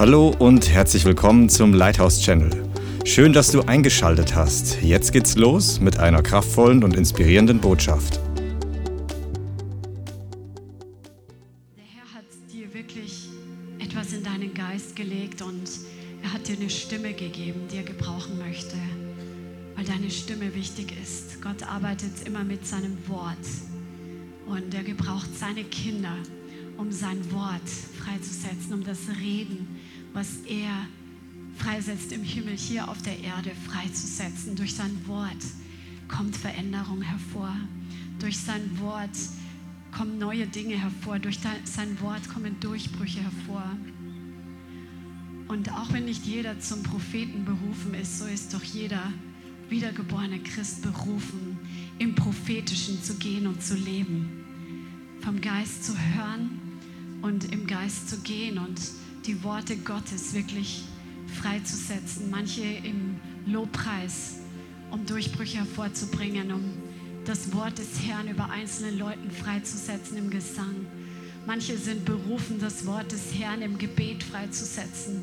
Hallo und herzlich willkommen zum Lighthouse Channel. Schön, dass du eingeschaltet hast. Jetzt geht's los mit einer kraftvollen und inspirierenden Botschaft. Der Herr hat dir wirklich etwas in deinen Geist gelegt und er hat dir eine Stimme gegeben, die er gebrauchen möchte, weil deine Stimme wichtig ist. Gott arbeitet immer mit seinem Wort und er gebraucht seine Kinder, um sein Wort freizusetzen, um das Reden, was er freisetzt im Himmel, hier auf der Erde freizusetzen. Durch sein Wort kommt Veränderung hervor. Durch sein Wort kommen neue Dinge hervor. Durch sein Wort kommen Durchbrüche hervor. Und auch wenn nicht jeder zum Propheten berufen ist, so ist doch jeder wiedergeborene Christ berufen, im Prophetischen zu gehen und zu leben. Vom Geist zu hören und im Geist zu gehen und die Worte Gottes wirklich freizusetzen. Manche im Lobpreis, um Durchbrüche hervorzubringen, um das Wort des Herrn über einzelne Leuten freizusetzen im Gesang. Manche sind berufen, das Wort des Herrn im Gebet freizusetzen.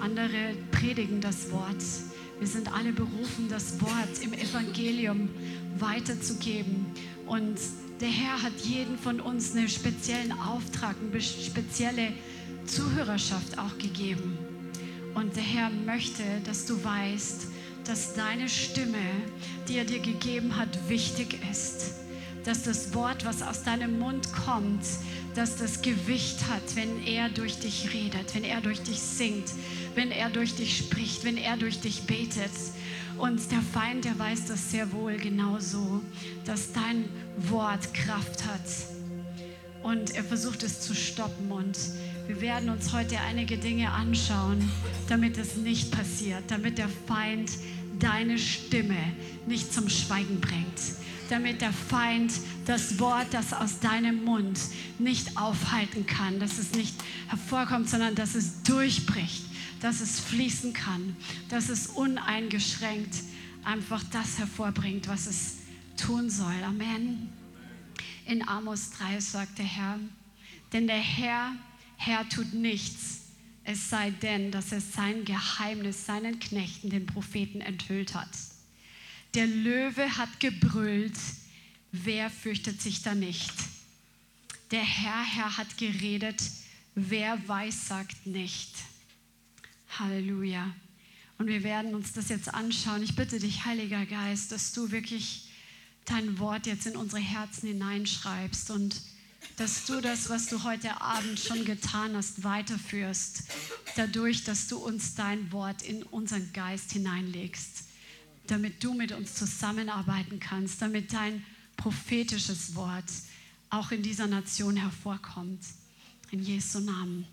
Andere predigen das Wort. Wir sind alle berufen, das Wort im Evangelium weiterzugeben. Und der Herr hat jeden von uns einen speziellen Auftrag, eine spezielle Zuhörerschaft auch gegeben. Und der Herr möchte, dass du weißt, dass deine Stimme, die er dir gegeben hat, wichtig ist. Dass das Wort, was aus deinem Mund kommt, dass das Gewicht hat, wenn er durch dich redet, wenn er durch dich singt, wenn er durch dich spricht, wenn er durch dich betet. Und der Feind, der weiß das sehr wohl genauso, dass dein Wort Kraft hat. Und er versucht es zu stoppen. Und wir werden uns heute einige Dinge anschauen, damit es nicht passiert, damit der Feind deine Stimme nicht zum Schweigen bringt, damit der Feind das Wort, das aus deinem Mund nicht aufhalten kann, dass es nicht hervorkommt, sondern dass es durchbricht dass es fließen kann, dass es uneingeschränkt einfach das hervorbringt, was es tun soll. Amen. In Amos 3 sagt der Herr, denn der Herr, Herr tut nichts, es sei denn, dass er sein Geheimnis seinen Knechten, den Propheten, enthüllt hat. Der Löwe hat gebrüllt, wer fürchtet sich da nicht? Der Herr, Herr hat geredet, wer weiß, sagt nicht. Halleluja. Und wir werden uns das jetzt anschauen. Ich bitte dich, Heiliger Geist, dass du wirklich dein Wort jetzt in unsere Herzen hineinschreibst und dass du das, was du heute Abend schon getan hast, weiterführst, dadurch, dass du uns dein Wort in unseren Geist hineinlegst, damit du mit uns zusammenarbeiten kannst, damit dein prophetisches Wort auch in dieser Nation hervorkommt. In Jesu Namen.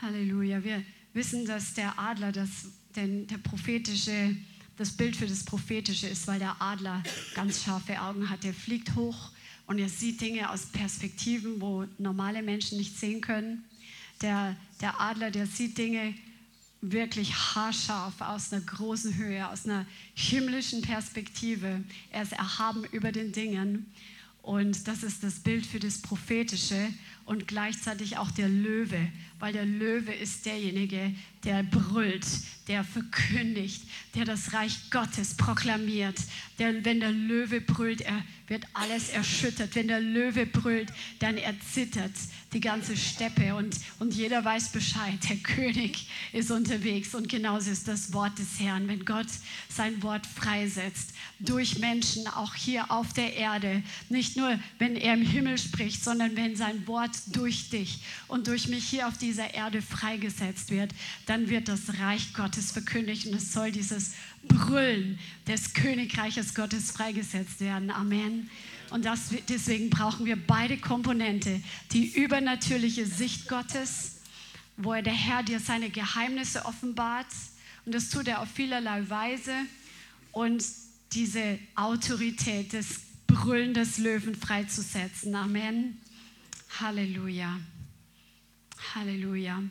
Halleluja. Wir wissen, dass der Adler das, denn der prophetische, das Bild für das Prophetische ist, weil der Adler ganz scharfe Augen hat. Er fliegt hoch und er sieht Dinge aus Perspektiven, wo normale Menschen nicht sehen können. Der, der Adler, der sieht Dinge wirklich haarscharf aus einer großen Höhe, aus einer himmlischen Perspektive. Er ist erhaben über den Dingen. Und das ist das Bild für das Prophetische und gleichzeitig auch der Löwe, weil der Löwe ist derjenige, der brüllt, der verkündigt, der das Reich Gottes proklamiert. Der, wenn der Löwe brüllt, er wird alles erschüttert. Wenn der Löwe brüllt, dann erzittert die ganze Steppe und, und jeder weiß Bescheid. Der König ist unterwegs und genauso ist das Wort des Herrn. Wenn Gott sein Wort freisetzt durch Menschen, auch hier auf der Erde, nicht nur wenn er im Himmel spricht, sondern wenn sein Wort durch dich und durch mich hier auf dieser Erde freigesetzt wird, dann wird das Reich Gottes verkündigt und es soll dieses Brüllen des Königreiches Gottes freigesetzt werden. Amen. Und das, deswegen brauchen wir beide Komponente, die übernatürliche Sicht Gottes, wo er der Herr dir seine Geheimnisse offenbart. Und das tut er auf vielerlei Weise. Und diese Autorität des Brüllen des Löwen freizusetzen. Amen. Halleluja. Halleluja.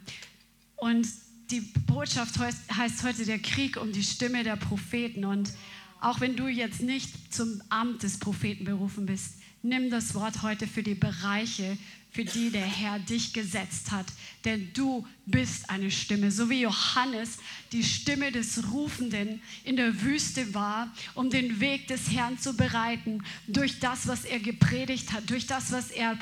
Und die Botschaft heißt heute der Krieg um die Stimme der Propheten. Und auch wenn du jetzt nicht zum Amt des Propheten berufen bist, Nimm das Wort heute für die Bereiche, für die der Herr dich gesetzt hat. Denn du bist eine Stimme, so wie Johannes die Stimme des Rufenden in der Wüste war, um den Weg des Herrn zu bereiten, durch das, was er gepredigt hat, durch das, was er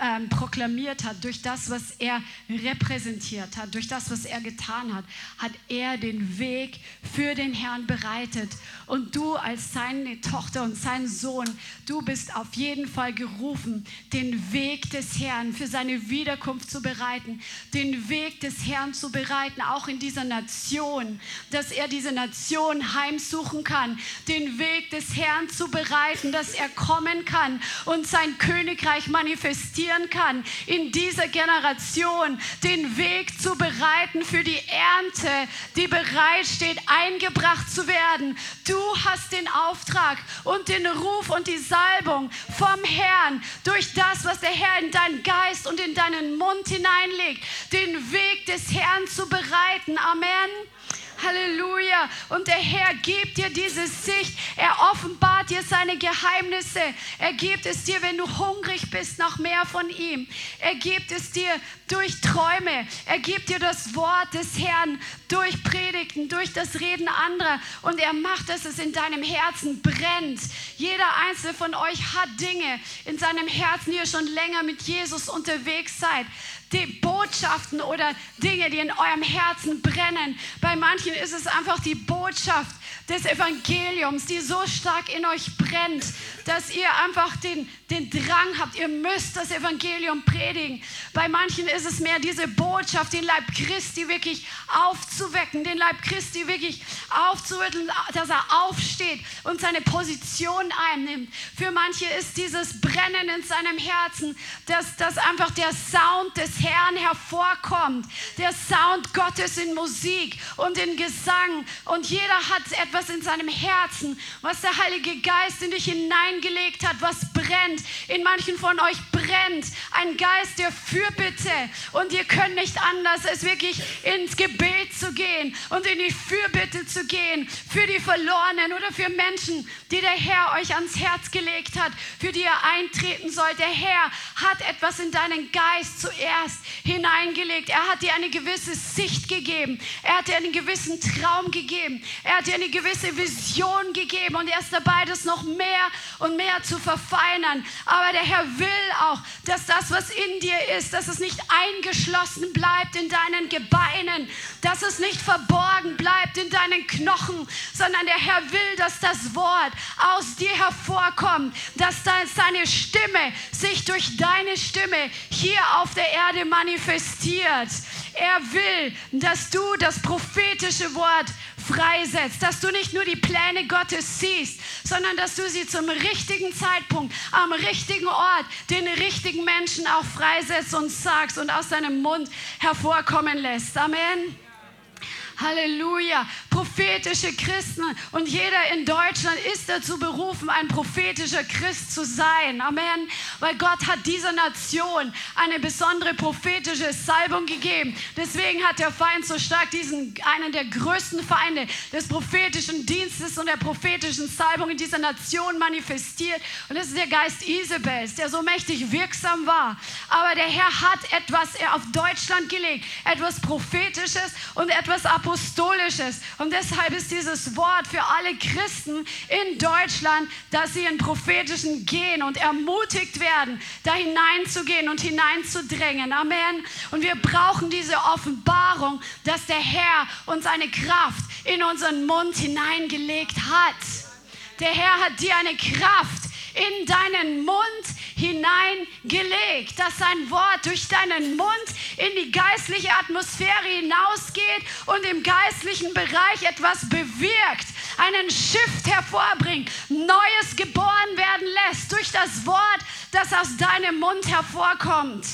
ähm, proklamiert hat, durch das, was er repräsentiert hat, durch das, was er getan hat, hat er den Weg für den Herrn bereitet. Und du als seine Tochter und sein Sohn, du bist auf jeden Fall gerufen, den Weg des Herrn für seine Wiederkunft zu bereiten, den Weg des Herrn zu bereiten, auch in dieser Nation, dass er diese Nation heimsuchen kann, den Weg des Herrn zu bereiten, dass er kommen kann und sein Königreich manifestiert passieren kann, in dieser Generation den Weg zu bereiten für die Ernte, die bereitsteht, eingebracht zu werden. Du hast den Auftrag und den Ruf und die Salbung vom Herrn durch das, was der Herr in deinen Geist und in deinen Mund hineinlegt, den Weg des Herrn zu bereiten. Amen. Halleluja. Und der Herr gibt dir diese Sicht. Er offenbart dir seine Geheimnisse. Er gibt es dir, wenn du hungrig bist nach mehr von ihm. Er gibt es dir durch Träume. Er gibt dir das Wort des Herrn durch Predigten, durch das Reden anderer. Und er macht, dass es in deinem Herzen brennt. Jeder einzelne von euch hat Dinge in seinem Herzen, die ihr schon länger mit Jesus unterwegs seid die Botschaften oder Dinge, die in eurem Herzen brennen. Bei manchen ist es einfach die Botschaft des Evangeliums, die so stark in euch brennt, dass ihr einfach den, den Drang habt, ihr müsst das Evangelium predigen. Bei manchen ist es mehr diese Botschaft, den Leib Christi wirklich aufzuwecken, den Leib Christi wirklich aufzurütteln, dass er aufsteht und seine Position einnimmt. Für manche ist dieses Brennen in seinem Herzen, dass, dass einfach der Sound des Herrn hervorkommt, der Sound Gottes in Musik und in Gesang. Und jeder hat etwas in seinem Herzen, was der Heilige Geist in dich hineingelegt hat, was brennt. In manchen von euch brennt ein Geist der Fürbitte und ihr könnt nicht anders, als wirklich ins Gebet zu gehen und in die Fürbitte zu gehen für die Verlorenen oder für Menschen, die der Herr euch ans Herz gelegt hat, für die ihr eintreten sollt. Der Herr hat etwas in deinen Geist zuerst hineingelegt. Er hat dir eine gewisse Sicht gegeben. Er hat dir einen gewissen Traum gegeben. Er hat dir eine gewisse gewisse Vision gegeben und er ist dabei, das noch mehr und mehr zu verfeinern. Aber der Herr will auch, dass das, was in dir ist, dass es nicht eingeschlossen bleibt in deinen Gebeinen, dass es nicht verborgen bleibt in deinen Knochen, sondern der Herr will, dass das Wort aus dir hervorkommt, dass seine Stimme sich durch deine Stimme hier auf der Erde manifestiert. Er will, dass du das prophetische Wort freisetzt, dass du nicht nur die Pläne Gottes siehst, sondern dass du sie zum richtigen Zeitpunkt, am richtigen Ort, den richtigen Menschen auch freisetzt und sagst und aus deinem Mund hervorkommen lässt. Amen. Halleluja. Prophetische Christen. Und jeder in Deutschland ist dazu berufen, ein prophetischer Christ zu sein. Amen. Weil Gott hat dieser Nation eine besondere prophetische Salbung gegeben. Deswegen hat der Feind so stark diesen, einen der größten Feinde des prophetischen Dienstes und der prophetischen Salbung in dieser Nation manifestiert. Und das ist der Geist Isabels, der so mächtig wirksam war. Aber der Herr hat etwas auf Deutschland gelegt. Etwas Prophetisches und etwas Apostolisches Apostolisches. Und deshalb ist dieses Wort für alle Christen in Deutschland, dass sie in prophetischen gehen und ermutigt werden, da hineinzugehen und hineinzudrängen. Amen. Und wir brauchen diese Offenbarung, dass der Herr uns eine Kraft in unseren Mund hineingelegt hat. Der Herr hat dir eine Kraft in deinen Mund hineingelegt, dass sein Wort durch deinen Mund in die geistliche Atmosphäre hinausgeht und im geistlichen Bereich etwas bewirkt, einen Shift hervorbringt, Neues geboren werden lässt durch das Wort, das aus deinem Mund hervorkommt.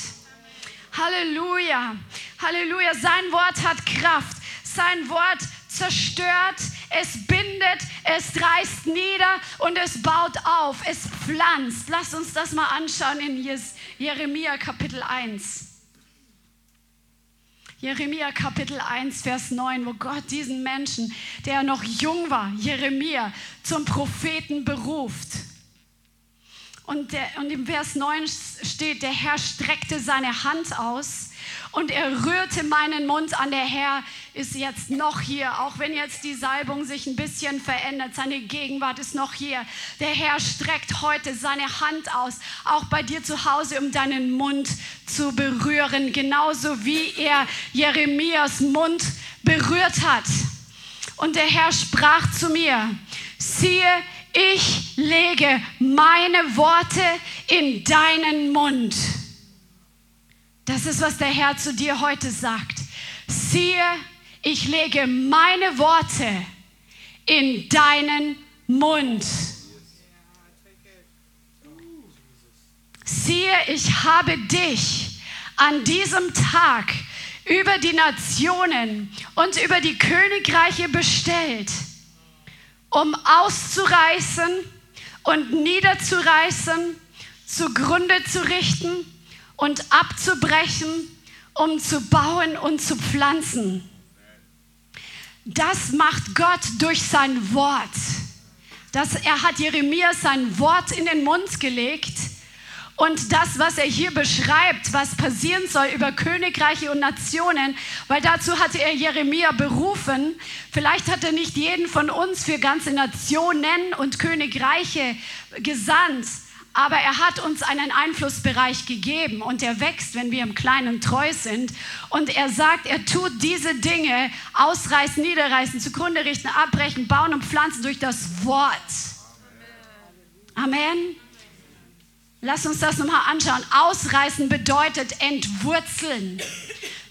Halleluja, Halleluja, sein Wort hat Kraft, sein Wort zerstört, es bindet, es reißt nieder und es baut auf, es pflanzt. Lass uns das mal anschauen in Jeremia Kapitel 1. Jeremia Kapitel 1, Vers 9, wo Gott diesen Menschen, der noch jung war, Jeremia, zum Propheten beruft. Und, der, und im Vers 9 steht, der Herr streckte seine Hand aus und er rührte meinen Mund an. Der Herr ist jetzt noch hier, auch wenn jetzt die Salbung sich ein bisschen verändert. Seine Gegenwart ist noch hier. Der Herr streckt heute seine Hand aus, auch bei dir zu Hause, um deinen Mund zu berühren, genauso wie er Jeremias Mund berührt hat. Und der Herr sprach zu mir, siehe, ich lege meine Worte in deinen Mund. Das ist, was der Herr zu dir heute sagt. Siehe, ich lege meine Worte in deinen Mund. Siehe, ich habe dich an diesem Tag über die Nationen und über die Königreiche bestellt, um auszureißen und niederzureißen, zugrunde zu richten und abzubrechen, um zu bauen und zu pflanzen. Das macht Gott durch sein Wort. Das, er hat Jeremia sein Wort in den Mund gelegt. Und das, was er hier beschreibt, was passieren soll über Königreiche und Nationen, weil dazu hatte er Jeremia berufen. Vielleicht hat er nicht jeden von uns für ganze Nationen und Königreiche gesandt, aber er hat uns einen Einflussbereich gegeben und er wächst, wenn wir im Kleinen treu sind. Und er sagt, er tut diese Dinge, ausreißen, niederreißen, zugrunde richten, abbrechen, bauen und pflanzen durch das Wort. Amen. Lass uns das nochmal anschauen. Ausreißen bedeutet entwurzeln.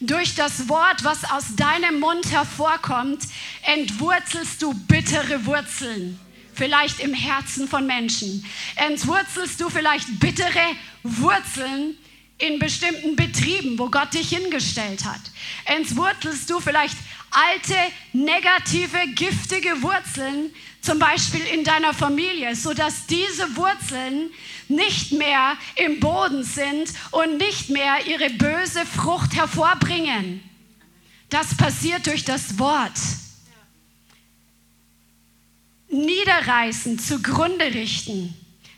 Durch das Wort, was aus deinem Mund hervorkommt, entwurzelst du bittere Wurzeln vielleicht im Herzen von Menschen? Entwurzelst du vielleicht bittere Wurzeln in bestimmten Betrieben, wo Gott dich hingestellt hat? Entwurzelst du vielleicht alte, negative, giftige Wurzeln, zum Beispiel in deiner Familie, sodass diese Wurzeln nicht mehr im Boden sind und nicht mehr ihre böse Frucht hervorbringen? Das passiert durch das Wort niederreißen, zugrunde richten.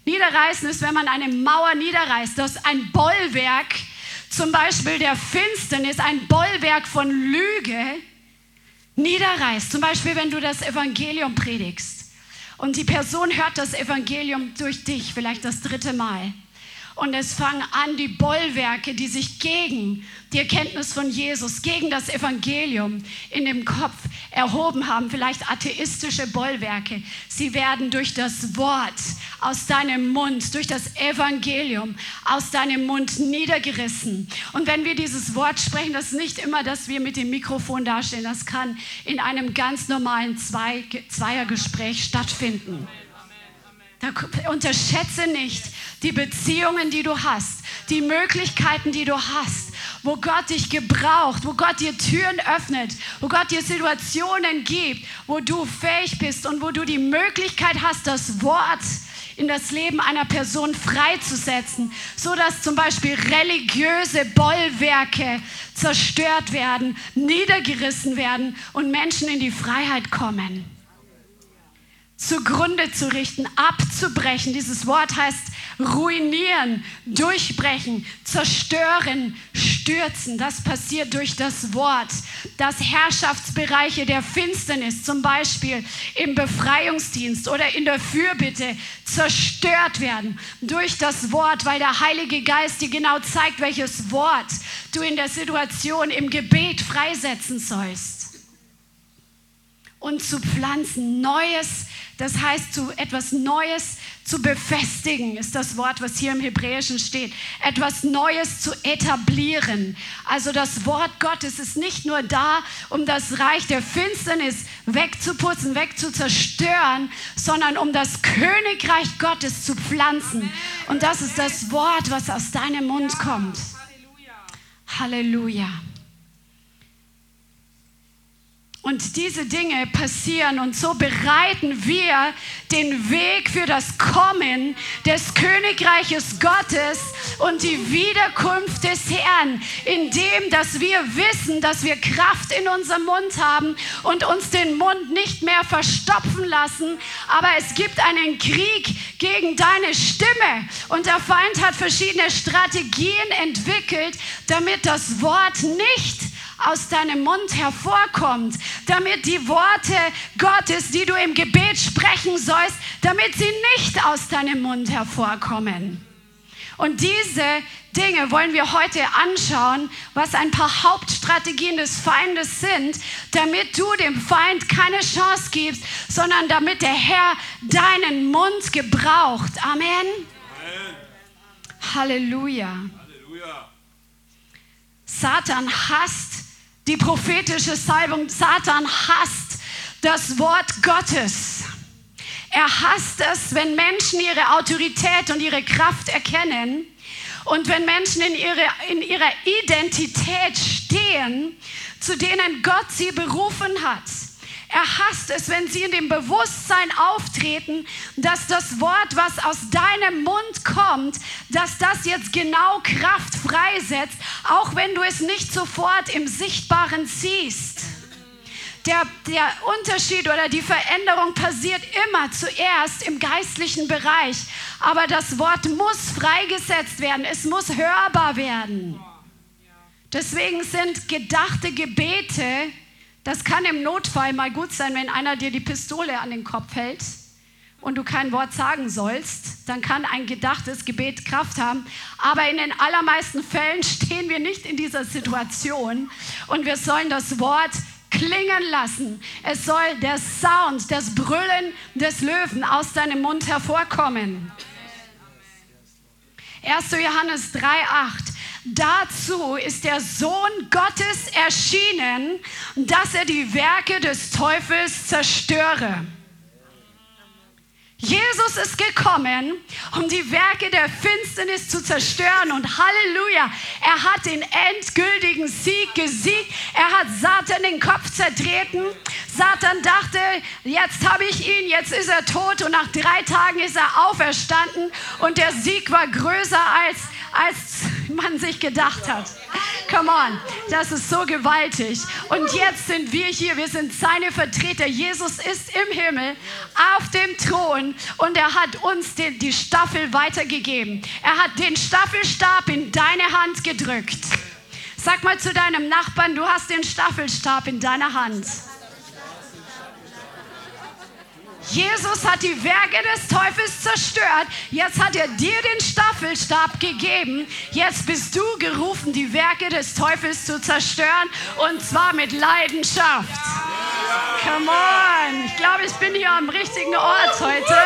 Niederreißen ist, wenn man eine Mauer niederreißt. Das ist ein Bollwerk, zum Beispiel der Finsternis, ein Bollwerk von Lüge, niederreißt. Zum Beispiel, wenn du das Evangelium predigst und die Person hört das Evangelium durch dich, vielleicht das dritte Mal. Und es fangen an, die Bollwerke, die sich gegen die Erkenntnis von Jesus, gegen das Evangelium in dem Kopf erhoben haben, vielleicht atheistische Bollwerke. Sie werden durch das Wort aus deinem Mund, durch das Evangelium aus deinem Mund niedergerissen. Und wenn wir dieses Wort sprechen, das ist nicht immer, dass wir mit dem Mikrofon dastehen. Das kann in einem ganz normalen Zweiergespräch stattfinden. Unterschätze nicht die Beziehungen, die du hast, die Möglichkeiten, die du hast, wo Gott dich gebraucht, wo Gott dir Türen öffnet, wo Gott dir Situationen gibt, wo du fähig bist und wo du die Möglichkeit hast, das Wort in das Leben einer Person freizusetzen, so dass zum Beispiel religiöse Bollwerke zerstört werden, niedergerissen werden und Menschen in die Freiheit kommen zugrunde zu richten, abzubrechen. Dieses Wort heißt ruinieren, durchbrechen, zerstören, stürzen. Das passiert durch das Wort. Dass Herrschaftsbereiche der Finsternis, zum Beispiel im Befreiungsdienst oder in der Fürbitte, zerstört werden durch das Wort, weil der Heilige Geist dir genau zeigt, welches Wort du in der Situation im Gebet freisetzen sollst. Und zu pflanzen, Neues das heißt, zu etwas Neues zu befestigen, ist das Wort, was hier im Hebräischen steht. Etwas Neues zu etablieren. Also das Wort Gottes ist nicht nur da, um das Reich der Finsternis wegzuputzen, wegzuzerstören, sondern um das Königreich Gottes zu pflanzen. Und das ist das Wort, was aus deinem Mund kommt. Halleluja. Und diese Dinge passieren und so bereiten wir den Weg für das Kommen des Königreiches Gottes und die Wiederkunft des Herrn, indem dass wir wissen, dass wir Kraft in unserem Mund haben und uns den Mund nicht mehr verstopfen lassen. Aber es gibt einen Krieg gegen deine Stimme und der Feind hat verschiedene Strategien entwickelt, damit das Wort nicht aus deinem Mund hervorkommt, damit die Worte Gottes, die du im Gebet sprechen sollst, damit sie nicht aus deinem Mund hervorkommen. Und diese Dinge wollen wir heute anschauen, was ein paar Hauptstrategien des Feindes sind, damit du dem Feind keine Chance gibst, sondern damit der Herr deinen Mund gebraucht. Amen. Amen. Halleluja. Halleluja. Satan hasst die prophetische Salbung. Satan hasst das Wort Gottes. Er hasst es, wenn Menschen ihre Autorität und ihre Kraft erkennen und wenn Menschen in, ihre, in ihrer Identität stehen, zu denen Gott sie berufen hat. Er hasst es, wenn sie in dem Bewusstsein auftreten, dass das Wort, was aus deinem Mund kommt, dass das jetzt genau Kraft freisetzt, auch wenn du es nicht sofort im Sichtbaren siehst. Der, der Unterschied oder die Veränderung passiert immer zuerst im geistlichen Bereich. Aber das Wort muss freigesetzt werden. Es muss hörbar werden. Deswegen sind gedachte Gebete das kann im Notfall mal gut sein, wenn einer dir die Pistole an den Kopf hält und du kein Wort sagen sollst, dann kann ein gedachtes Gebet Kraft haben. Aber in den allermeisten Fällen stehen wir nicht in dieser Situation und wir sollen das Wort klingen lassen. Es soll der Sound, das Brüllen des Löwen aus deinem Mund hervorkommen. 1. Johannes 3,8 Dazu ist der Sohn Gottes erschienen, dass er die Werke des Teufels zerstöre. Jesus ist gekommen, um die Werke der Finsternis zu zerstören. Und Halleluja, er hat den endgültigen Sieg gesiegt. Er hat Satan den Kopf zertreten. Satan dachte, jetzt habe ich ihn, jetzt ist er tot. Und nach drei Tagen ist er auferstanden. Und der Sieg war größer als als man sich gedacht hat. Come on, das ist so gewaltig. Und jetzt sind wir hier, wir sind seine Vertreter. Jesus ist im Himmel auf dem Thron und er hat uns die, die Staffel weitergegeben. Er hat den Staffelstab in deine Hand gedrückt. Sag mal zu deinem Nachbarn, du hast den Staffelstab in deiner Hand. Jesus hat die Werke des Teufels zerstört. Jetzt hat er dir den Staffelstab gegeben. Jetzt bist du gerufen, die Werke des Teufels zu zerstören und zwar mit Leidenschaft. Come on. Ich glaube, ich bin hier am richtigen Ort heute.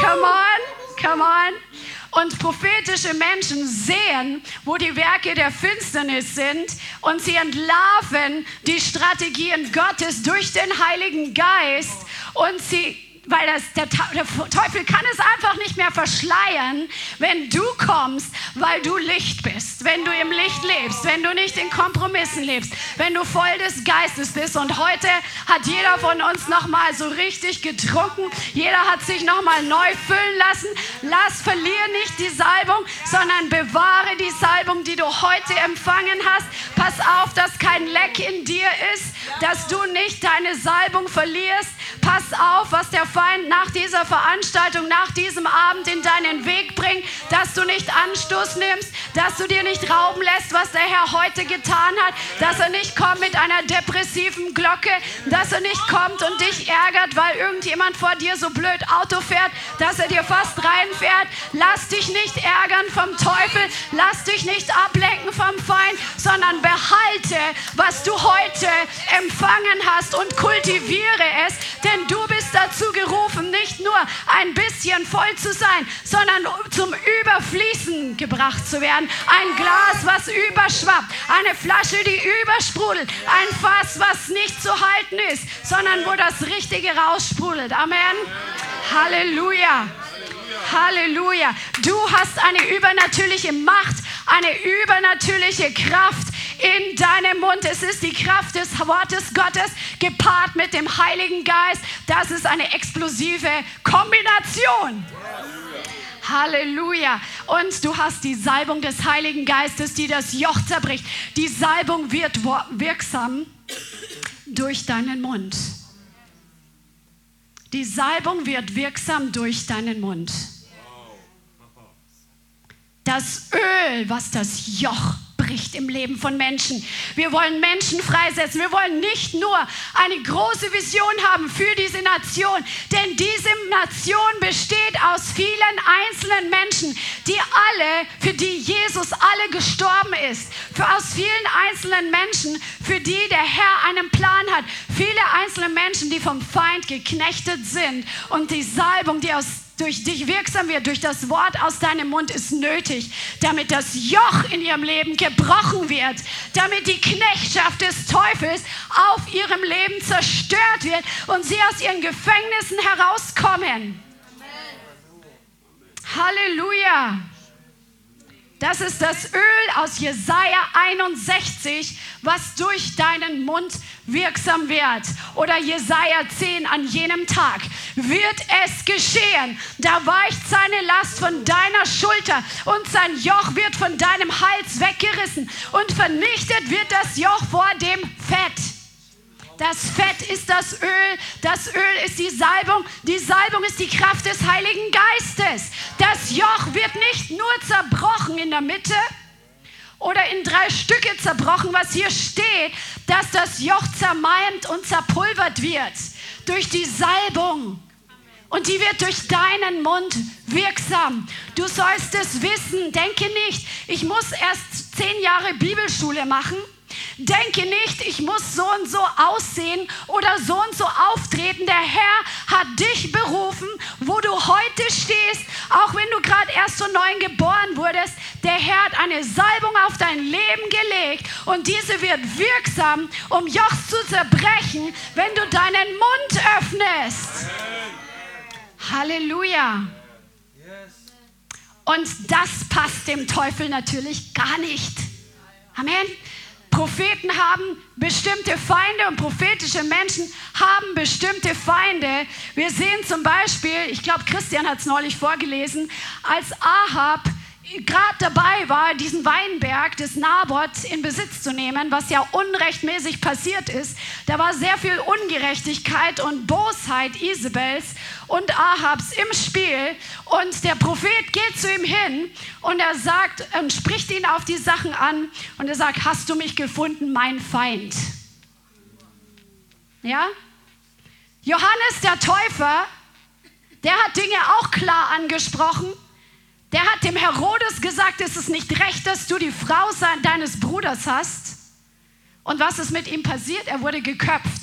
Come on. Come on. Und prophetische Menschen sehen, wo die Werke der Finsternis sind und sie entlarven die Strategien Gottes durch den Heiligen Geist und sie weil das, der, der, Teufel kann es einfach nicht mehr verschleiern, wenn du kommst, weil du Licht bist, wenn du im Licht lebst, wenn du nicht in Kompromissen lebst, wenn du voll des Geistes bist. Und heute hat jeder von uns nochmal so richtig getrunken, jeder hat sich nochmal neu füllen lassen. Lass, verliere nicht die Salbung, sondern bewahre die Salbung, die du heute empfangen hast. Pass auf, dass kein Leck in dir ist, dass du nicht deine Salbung verlierst. Pass auf, was der Feind nach dieser Veranstaltung, nach diesem Abend in deinen Weg bringt, dass du nicht Anstoß nimmst, dass du dir nicht rauben lässt, was der Herr heute getan hat, dass er nicht kommt mit einer depressiven Glocke, dass er nicht kommt und dich ärgert, weil irgendjemand vor dir so blöd Auto fährt, dass er dir fast reinfährt. Lass dich nicht ärgern vom Teufel, lass dich nicht ablenken vom Feind, sondern behalte, was du heute empfangen hast und kultiviere es, denn du bist dazu gerufen gerufen, nicht nur ein bisschen voll zu sein, sondern zum Überfließen gebracht zu werden. Ein Glas, was überschwappt, eine Flasche, die übersprudelt, ein Fass, was nicht zu halten ist, sondern wo das Richtige raussprudelt. Amen. Halleluja. Halleluja. Du hast eine übernatürliche Macht, eine übernatürliche Kraft in deinem Mund. Es ist die Kraft des Wortes Gottes gepaart mit dem Heiligen Geist. Das ist eine explosive Kombination. Halleluja. Und du hast die Salbung des Heiligen Geistes, die das Joch zerbricht. Die Salbung wird wirksam durch deinen Mund. Die Salbung wird wirksam durch deinen Mund. Das Öl, was das Joch bricht im Leben von Menschen. Wir wollen Menschen freisetzen. Wir wollen nicht nur eine große Vision haben für diese Nation, denn diese Nation besteht aus vielen einzelnen Menschen, die alle, für die Jesus alle gestorben ist. Für aus vielen einzelnen Menschen, für die der Herr einen Plan hat. Viele einzelne Menschen, die vom Feind geknechtet sind und die Salbung, die aus durch dich wirksam wird, durch das Wort aus deinem Mund ist nötig, damit das Joch in ihrem Leben gebrochen wird, damit die Knechtschaft des Teufels auf ihrem Leben zerstört wird und sie aus ihren Gefängnissen herauskommen. Halleluja. Das ist das Öl aus Jesaja 61, was durch deinen Mund wirksam wird. Oder Jesaja 10, an jenem Tag wird es geschehen. Da weicht seine Last von deiner Schulter und sein Joch wird von deinem Hals weggerissen und vernichtet wird das Joch vor dem Fett. Das Fett ist das Öl, das Öl ist die Salbung, die Salbung ist die Kraft des Heiligen Geistes. Das Joch wird nicht nur zerbrochen in der Mitte oder in drei Stücke zerbrochen, was hier steht, dass das Joch zermalmt und zerpulvert wird durch die Salbung. Und die wird durch deinen Mund wirksam. Du sollst es wissen. Denke nicht, ich muss erst zehn Jahre Bibelschule machen Denke nicht, ich muss so und so aussehen oder so und so auftreten. Der Herr hat dich berufen, wo du heute stehst, auch wenn du gerade erst so neu geboren wurdest. Der Herr hat eine Salbung auf dein Leben gelegt und diese wird wirksam, um Joch zu zerbrechen, wenn du deinen Mund öffnest. Halleluja. Und das passt dem Teufel natürlich gar nicht. Amen. Propheten haben bestimmte Feinde und prophetische Menschen haben bestimmte Feinde. Wir sehen zum Beispiel, ich glaube, Christian hat es neulich vorgelesen, als Ahab gerade dabei war, diesen Weinberg des Naboth in Besitz zu nehmen, was ja unrechtmäßig passiert ist. Da war sehr viel Ungerechtigkeit und Bosheit Isabels und Ahabs im Spiel. Und der Prophet geht zu ihm hin und er sagt und spricht ihn auf die Sachen an und er sagt, hast du mich gefunden, mein Feind? Ja? Johannes der Täufer, der hat Dinge auch klar angesprochen der hat dem Herodes gesagt, es ist nicht recht, dass du die Frau deines Bruders hast. Und was ist mit ihm passiert? Er wurde geköpft.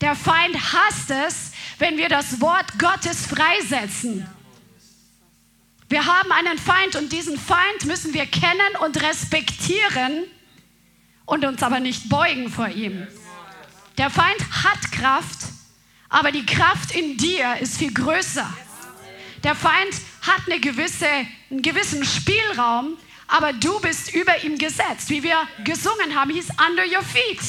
Der Feind hasst es, wenn wir das Wort Gottes freisetzen. Wir haben einen Feind und diesen Feind müssen wir kennen und respektieren und uns aber nicht beugen vor ihm. Der Feind hat Kraft, aber die Kraft in dir ist viel größer. Der Feind hat eine gewisse, einen gewissen Spielraum, aber du bist über ihm gesetzt. Wie wir gesungen haben, hieß under your feet.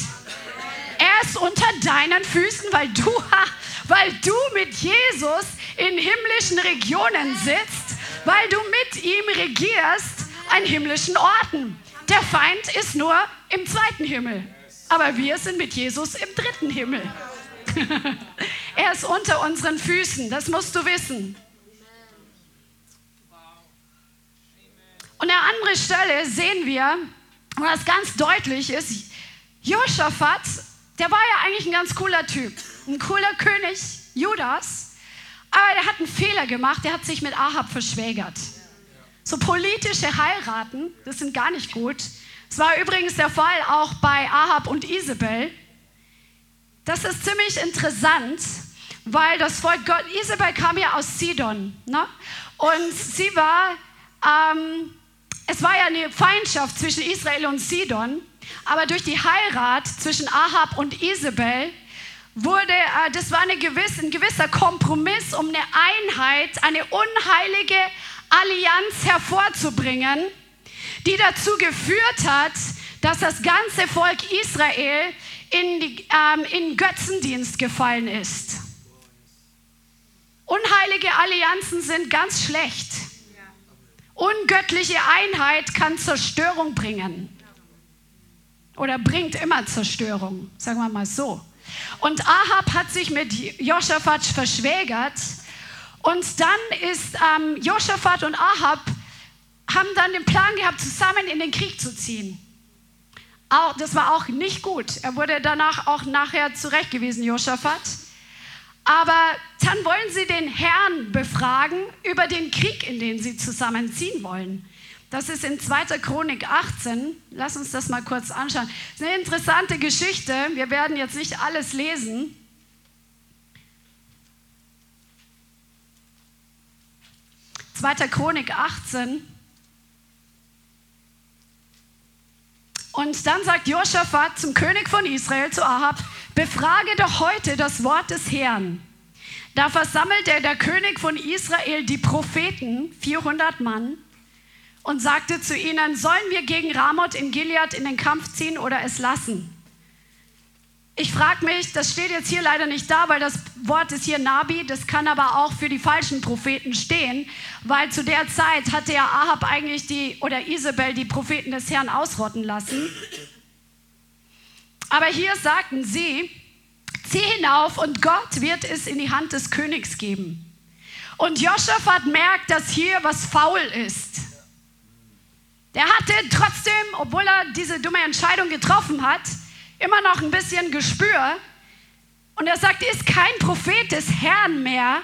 Er ist unter deinen Füßen, weil du, weil du mit Jesus in himmlischen Regionen sitzt, weil du mit ihm regierst an himmlischen Orten. Der Feind ist nur im zweiten Himmel, aber wir sind mit Jesus im dritten Himmel. er ist unter unseren Füßen, das musst du wissen. Und an einer anderen Stelle sehen wir, wo das ganz deutlich ist, Josaphat, der war ja eigentlich ein ganz cooler Typ, ein cooler König, Judas, aber der hat einen Fehler gemacht, der hat sich mit Ahab verschwägert. So politische Heiraten, das sind gar nicht gut. Das war übrigens der Fall auch bei Ahab und Isabel. Das ist ziemlich interessant, weil das Volk Gott, Isabel kam ja aus Sidon. Ne? Und sie war ähm, es war ja eine Feindschaft zwischen Israel und Sidon, aber durch die Heirat zwischen Ahab und Isabel wurde, äh, das war eine gewisse, ein gewisser Kompromiss, um eine Einheit, eine unheilige Allianz hervorzubringen, die dazu geführt hat, dass das ganze Volk Israel in, die, ähm, in Götzendienst gefallen ist. Unheilige Allianzen sind ganz schlecht. Ungöttliche Einheit kann Zerstörung bringen. Oder bringt immer Zerstörung, sagen wir mal so. Und Ahab hat sich mit Josaphat verschwägert. Und dann ist ähm, Josaphat und Ahab haben dann den Plan gehabt, zusammen in den Krieg zu ziehen. Auch, das war auch nicht gut. Er wurde danach auch nachher zurechtgewiesen, Josaphat. Aber dann wollen sie den Herrn befragen über den Krieg, in den sie zusammenziehen wollen. Das ist in 2. Chronik 18. Lass uns das mal kurz anschauen. Das ist eine interessante Geschichte. Wir werden jetzt nicht alles lesen. Zweiter Chronik 18. Und dann sagt Josaphat zum König von Israel, zu Ahab, befrage doch heute das Wort des Herrn. Da versammelte der König von Israel die Propheten, 400 Mann, und sagte zu ihnen, sollen wir gegen Ramoth in Gilead in den Kampf ziehen oder es lassen? Ich frage mich, das steht jetzt hier leider nicht da, weil das Wort ist hier Nabi, das kann aber auch für die falschen Propheten stehen, weil zu der Zeit hatte ja Ahab eigentlich die, oder Isabel die Propheten des Herrn ausrotten lassen. Aber hier sagten sie, zieh hinauf und Gott wird es in die Hand des Königs geben. Und Joschafat merkt, dass hier was faul ist. Der hatte trotzdem, obwohl er diese dumme Entscheidung getroffen hat, immer noch ein bisschen Gespür. Und er sagt, ist kein Prophet des Herrn mehr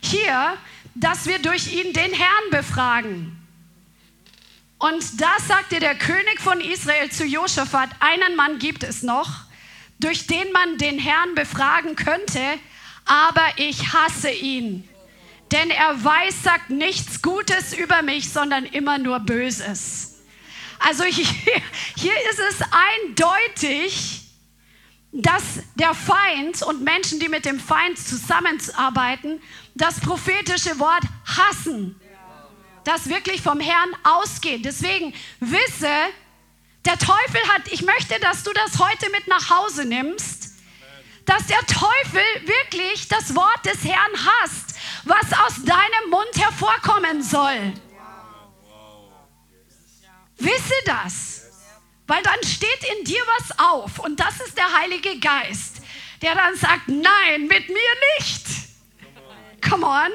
hier, dass wir durch ihn den Herrn befragen. Und da sagte der König von Israel zu Josaphat, einen Mann gibt es noch, durch den man den Herrn befragen könnte, aber ich hasse ihn. Denn er weiß, sagt nichts Gutes über mich, sondern immer nur Böses. Also hier, hier ist es eindeutig, dass der Feind und Menschen, die mit dem Feind zusammenarbeiten, das prophetische Wort hassen. Das wirklich vom Herrn ausgeht. Deswegen wisse, der Teufel hat, ich möchte, dass du das heute mit nach Hause nimmst, dass der Teufel wirklich das Wort des Herrn hasst, was aus deinem Mund hervorkommen soll. Wisse das. Weil dann steht in dir was auf und das ist der Heilige Geist, der dann sagt, nein, mit mir nicht. Come on.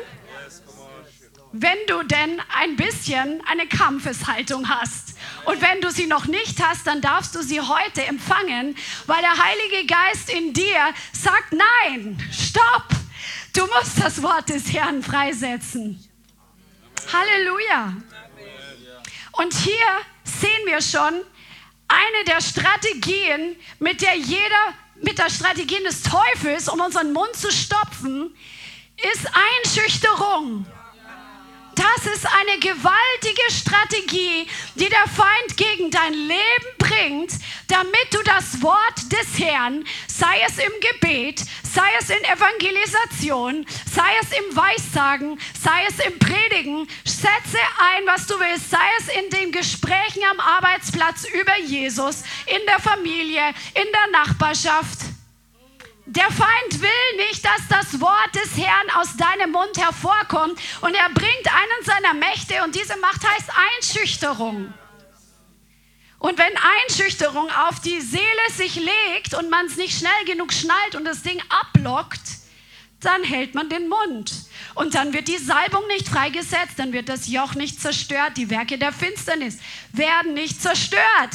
Wenn du denn ein bisschen eine Kampfeshaltung hast. Und wenn du sie noch nicht hast, dann darfst du sie heute empfangen, weil der Heilige Geist in dir sagt, nein, stopp. Du musst das Wort des Herrn freisetzen. Halleluja. Und hier sehen wir schon eine der Strategien, mit der jeder, mit der Strategie des Teufels, um unseren Mund zu stopfen, ist Einschüchterung. Das ist eine gewaltige Strategie, die der Feind gegen dein Leben bringt, damit du das Wort des Herrn, sei es im Gebet, sei es in Evangelisation, sei es im Weissagen, sei es im Predigen, setze ein, was du willst, sei es in den Gesprächen am Arbeitsplatz über Jesus, in der Familie, in der Nachbarschaft. Der Feind will nicht, dass das Wort des Herrn aus deinem Mund hervorkommt und er bringt einen seiner Mächte und diese Macht heißt Einschüchterung. Und wenn Einschüchterung auf die Seele sich legt und man es nicht schnell genug schnallt und das Ding ablockt, dann hält man den Mund. Und dann wird die Salbung nicht freigesetzt, dann wird das Joch nicht zerstört, die Werke der Finsternis werden nicht zerstört.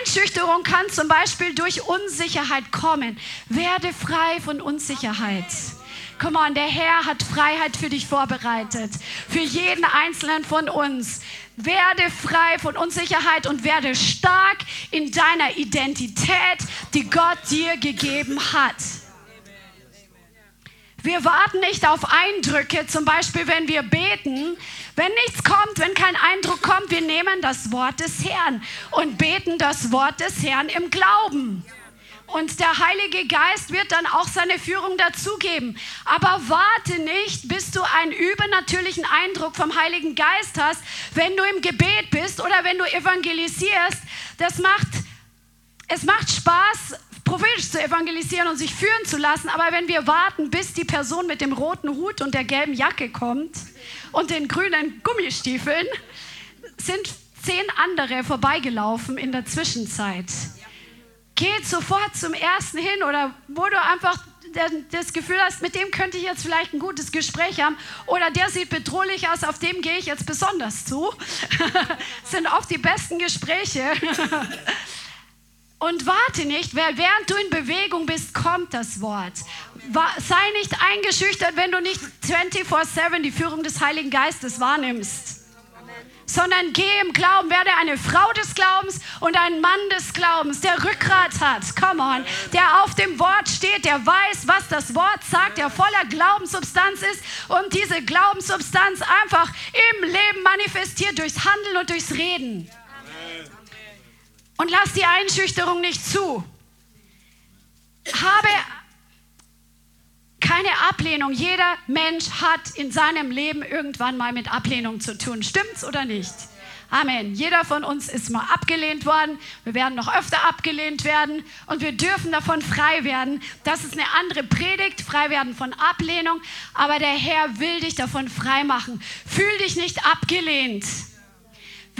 Einschüchterung kann zum Beispiel durch Unsicherheit kommen. Werde frei von Unsicherheit. Komm on, der Herr hat Freiheit für dich vorbereitet. Für jeden einzelnen von uns. Werde frei von Unsicherheit und werde stark in deiner Identität, die Gott dir gegeben hat. Wir warten nicht auf Eindrücke, zum Beispiel wenn wir beten. Wenn nichts kommt, wenn kein Eindruck kommt, wir nehmen das Wort des Herrn und beten das Wort des Herrn im Glauben. Und der Heilige Geist wird dann auch seine Führung dazugeben. Aber warte nicht, bis du einen übernatürlichen Eindruck vom Heiligen Geist hast, wenn du im Gebet bist oder wenn du evangelisierst. Das macht, es macht Spaß, prophetisch zu evangelisieren und sich führen zu lassen. Aber wenn wir warten, bis die Person mit dem roten Hut und der gelben Jacke kommt und den grünen Gummistiefeln, sind zehn andere vorbeigelaufen in der Zwischenzeit. Geht sofort zum ersten hin oder wo du einfach das Gefühl hast, mit dem könnte ich jetzt vielleicht ein gutes Gespräch haben oder der sieht bedrohlich aus, auf dem gehe ich jetzt besonders zu. sind oft die besten Gespräche. Und warte nicht, weil während du in Bewegung bist, kommt das Wort. Sei nicht eingeschüchtert, wenn du nicht 24-7 die Führung des Heiligen Geistes wahrnimmst sondern geh im Glauben, werde eine Frau des Glaubens und ein Mann des Glaubens, der Rückgrat hat, come on, der auf dem Wort steht, der weiß, was das Wort sagt, der voller Glaubenssubstanz ist und diese Glaubenssubstanz einfach im Leben manifestiert durchs Handeln und durchs Reden. Und lass die Einschüchterung nicht zu. Habe keine Ablehnung. Jeder Mensch hat in seinem Leben irgendwann mal mit Ablehnung zu tun. Stimmt's oder nicht? Amen. Jeder von uns ist mal abgelehnt worden. Wir werden noch öfter abgelehnt werden und wir dürfen davon frei werden. Das ist eine andere Predigt, frei werden von Ablehnung. Aber der Herr will dich davon frei machen. Fühl dich nicht abgelehnt.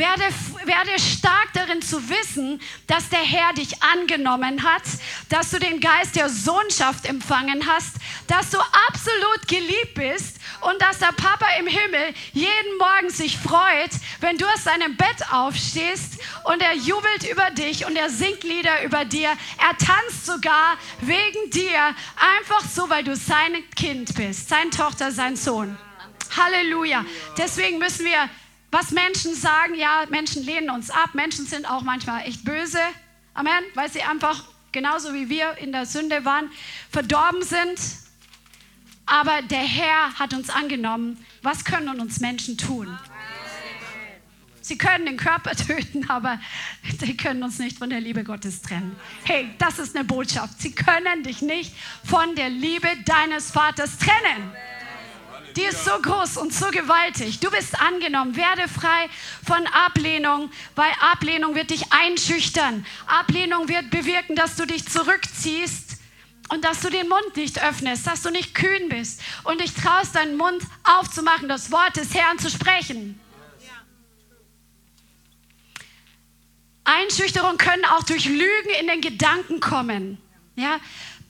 Werde, werde stark darin zu wissen, dass der Herr dich angenommen hat, dass du den Geist der Sohnschaft empfangen hast, dass du absolut geliebt bist und dass der Papa im Himmel jeden Morgen sich freut, wenn du aus seinem Bett aufstehst und er jubelt über dich und er singt Lieder über dir. Er tanzt sogar wegen dir, einfach so, weil du sein Kind bist, seine Tochter, sein Sohn. Halleluja. Deswegen müssen wir was Menschen sagen, ja, Menschen lehnen uns ab, Menschen sind auch manchmal echt böse. Amen, weil sie einfach genauso wie wir in der Sünde waren, verdorben sind. Aber der Herr hat uns angenommen. Was können uns Menschen tun? Sie können den Körper töten, aber sie können uns nicht von der Liebe Gottes trennen. Hey, das ist eine Botschaft. Sie können dich nicht von der Liebe deines Vaters trennen. Die ist so groß und so gewaltig. Du bist angenommen. Werde frei von Ablehnung, weil Ablehnung wird dich einschüchtern. Ablehnung wird bewirken, dass du dich zurückziehst und dass du den Mund nicht öffnest, dass du nicht kühn bist und dich traust, deinen Mund aufzumachen, das Wort des Herrn zu sprechen. Einschüchterung können auch durch Lügen in den Gedanken kommen. Ja,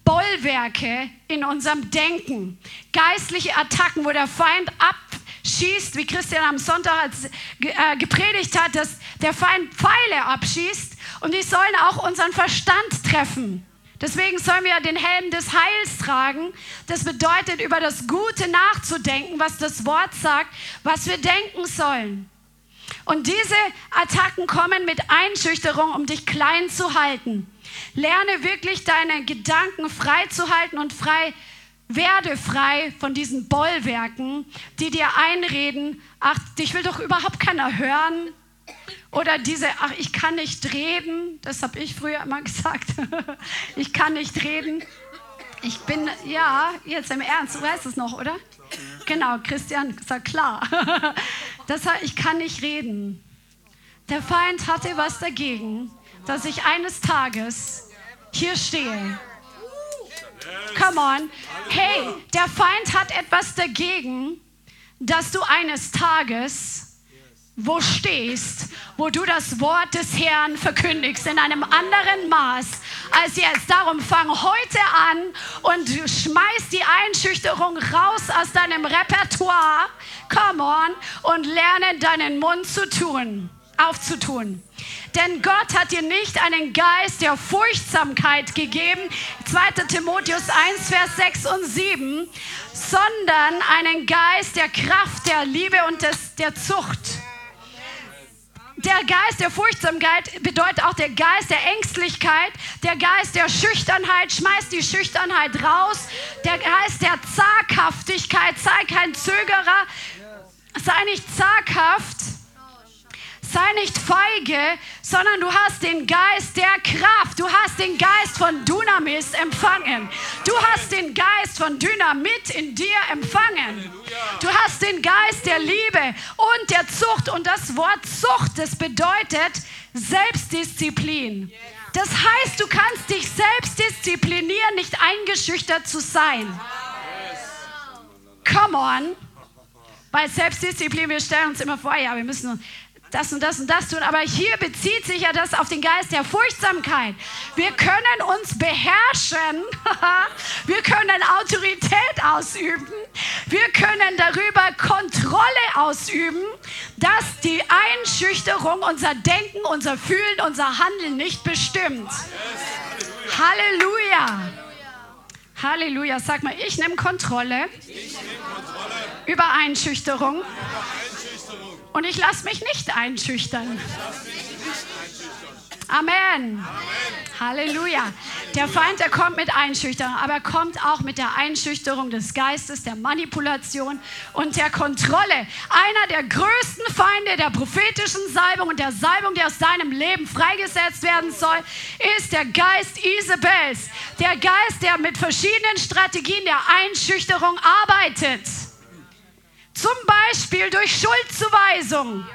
Bollwerke in unserem Denken, geistliche Attacken, wo der Feind abschießt, wie Christian am Sonntag äh, gepredigt hat, dass der Feind Pfeile abschießt und die sollen auch unseren Verstand treffen. Deswegen sollen wir den Helm des Heils tragen. Das bedeutet, über das Gute nachzudenken, was das Wort sagt, was wir denken sollen. Und diese Attacken kommen mit Einschüchterung, um dich klein zu halten. Lerne wirklich deine Gedanken frei zu halten und frei werde frei von diesen Bollwerken, die dir einreden, ach, dich will doch überhaupt keiner hören. Oder diese, ach, ich kann nicht reden, das habe ich früher immer gesagt. ich kann nicht reden. Ich bin, ja, jetzt im Ernst, du weißt es noch, oder? Genau, Christian sagt klar. das heißt, ich kann nicht reden. Der Feind hatte was dagegen, dass ich eines Tages hier stehe. Come on. Hey, der Feind hat etwas dagegen, dass du eines Tages wo stehst, wo du das Wort des Herrn verkündigst in einem anderen Maß als jetzt. Darum fang heute an und schmeiß die Einschüchterung raus aus deinem Repertoire. Come on und lerne deinen Mund zu tun, aufzutun. Denn Gott hat dir nicht einen Geist der Furchtsamkeit gegeben, 2. Timotheus 1, Vers 6 und 7, sondern einen Geist der Kraft, der Liebe und des, der Zucht. Der Geist der Furchtsamkeit bedeutet auch der Geist der Ängstlichkeit, der Geist der Schüchternheit, schmeiß die Schüchternheit raus, der Geist der Zaghaftigkeit, sei kein Zögerer, sei nicht zaghaft Sei nicht feige, sondern du hast den Geist der Kraft. Du hast den Geist von. Dynamis empfangen. Du hast den Geist von Dynamit in dir empfangen. Du hast den Geist der Liebe und der Zucht. Und das Wort Zucht, das bedeutet Selbstdisziplin. Das heißt, du kannst dich selbst disziplinieren, nicht eingeschüchtert zu sein. Come on. Bei Selbstdisziplin, wir stellen uns immer vor, ja, wir müssen das und das und das tun. Aber hier bezieht sich ja das auf den Geist der Furchtsamkeit. Wir können uns beherrschen. wir können Autorität ausüben. Wir können darüber Kontrolle ausüben, dass die Einschüchterung unser Denken, unser Fühlen, unser Handeln nicht bestimmt. Halleluja. Halleluja. Sag mal, ich nehme Kontrolle, über Einschüchterung. Und ich lasse mich nicht einschüchtern. Amen. Amen. Halleluja. Der Feind, der kommt mit Einschüchterung, aber er kommt auch mit der Einschüchterung des Geistes, der Manipulation und der Kontrolle. Einer der größten Feinde der prophetischen Salbung und der Salbung, die aus deinem Leben freigesetzt werden soll, ist der Geist Isabels. Der Geist, der mit verschiedenen Strategien der Einschüchterung arbeitet. Zum Beispiel durch Schuldzuweisung.